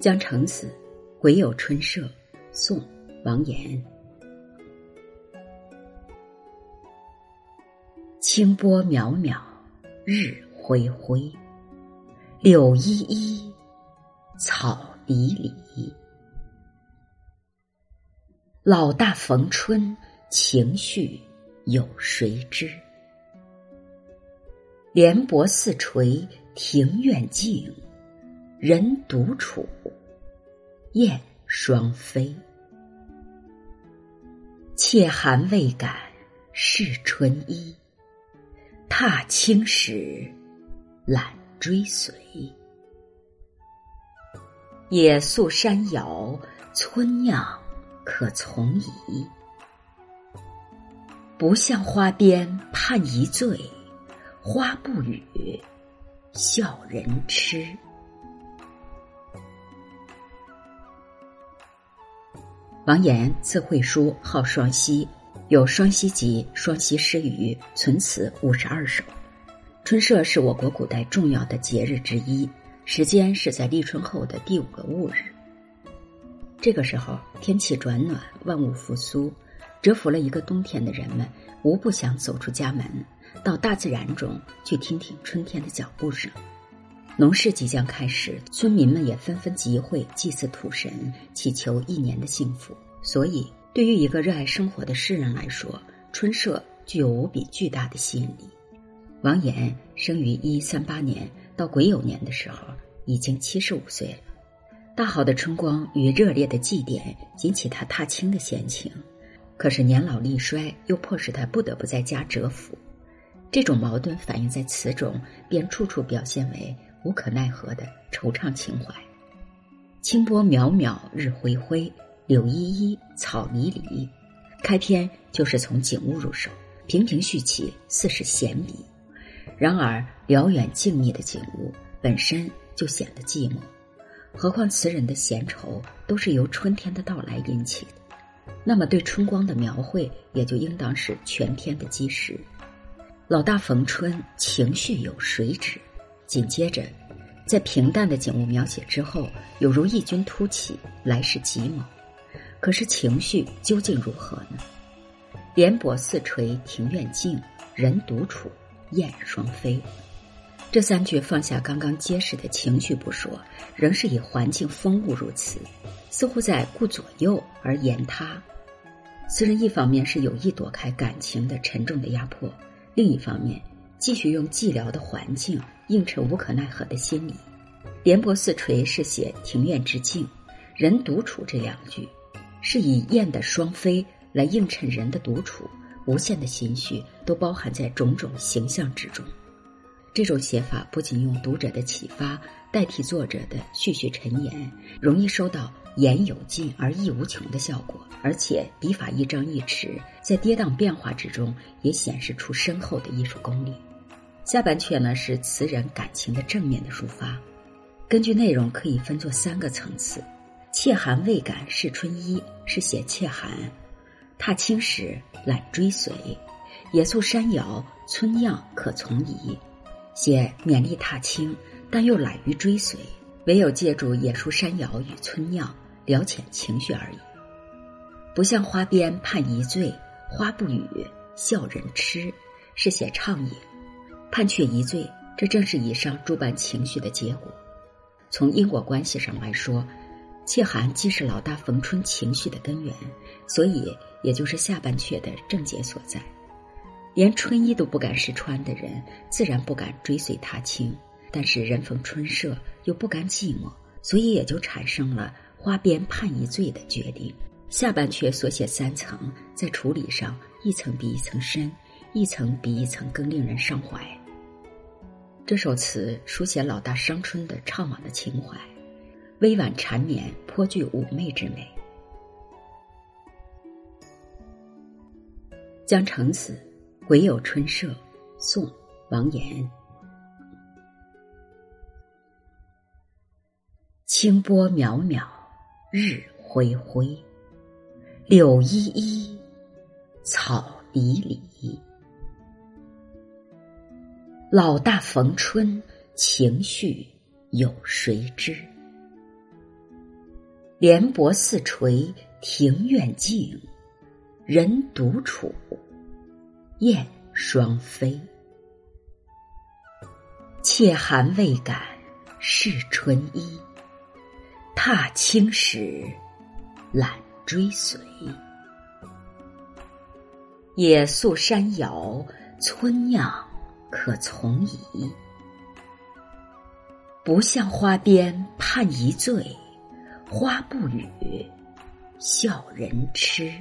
江城子，癸有春社，宋·王延。清波渺渺，日恢恢。柳依依，草离离。老大逢春，情绪有谁知？莲薄似垂，庭院静，人独处，燕双飞。妾寒未敢试春衣。踏青时，懒追随。野宿山摇，村酿可从移。不向花边盼一醉，花不语，笑人痴。王岩，字会书，号双溪。有《双溪集》《双溪诗语》存词五十二首。春社是我国古代重要的节日之一，时间是在立春后的第五个戊日。这个时候天气转暖，万物复苏，蛰伏了一个冬天的人们无不想走出家门，到大自然中去听听春天的脚步声。农事即将开始，村民们也纷纷集会祭祀土神，祈求一年的幸福。所以。对于一个热爱生活的诗人来说，春社具有无比巨大的吸引力。王岩生于一三八年，到癸酉年的时候已经七十五岁了。大好的春光与热烈的祭典引起他踏青的闲情，可是年老力衰又迫使他不得不在家蛰伏。这种矛盾反映在词中，便处处表现为无可奈何的惆怅情怀。清波渺渺，日恢恢。柳依依，草离离。开篇就是从景物入手，平平续起，似是闲笔。然而辽远静谧的景物本身就显得寂寞，何况词人的闲愁都是由春天的到来引起的，那么对春光的描绘也就应当是全篇的基石。老大逢春，情绪有谁知？紧接着，在平淡的景物描写之后，有如异军突起，来势极猛。可是情绪究竟如何呢？莲薄似垂，庭院静，人独处，燕双飞。这三句放下刚刚揭示的情绪不说，仍是以环境风物入词，似乎在顾左右而言他。词人一方面是有意躲开感情的沉重的压迫，另一方面继续用寂寥的环境映衬无可奈何的心理。莲泊似垂是写庭院之静，人独处这两句。是以燕的双飞来映衬人的独处，无限的心绪都包含在种种形象之中。这种写法不仅用读者的启发代替作者的絮絮陈言，容易收到言有尽而意无穷的效果，而且笔法一张一弛，在跌宕变化之中也显示出深厚的艺术功力。下半阙呢是词人感情的正面的抒发，根据内容可以分作三个层次。妾寒未敢是春衣，是写妾寒；踏青时懒追随，野宿山摇村酿可从移，写勉励踏青，但又懒于追随，唯有借助野宿山摇与村酿了遣情绪而已。不向花边盼一醉，花不语，笑人痴，是写畅饮，判却一罪，这正是以上诸般情绪的结果。从因果关系上来说。切寒既是老大逢春情绪的根源，所以也就是下半阙的症结所在。连春衣都不敢试穿的人，自然不敢追随踏青；但是人逢春社又不甘寂寞，所以也就产生了花边判一罪的决定。下半阙所写三层，在处理上一层比一层深，一层比一层更令人伤怀。这首词书写老大伤春的怅惘的情怀。微婉缠绵，颇具妩媚之美。江城子，癸酉春社，宋，王延。清波渺渺，日恢恢。柳依依，草离离。老大逢春，情绪有谁知？莲柏四垂庭院静，人独处燕双飞。怯寒未敢试春衣，踏青时懒追随。野宿山摇，村酿可从矣。不向花边盼一醉，花不语，笑人痴。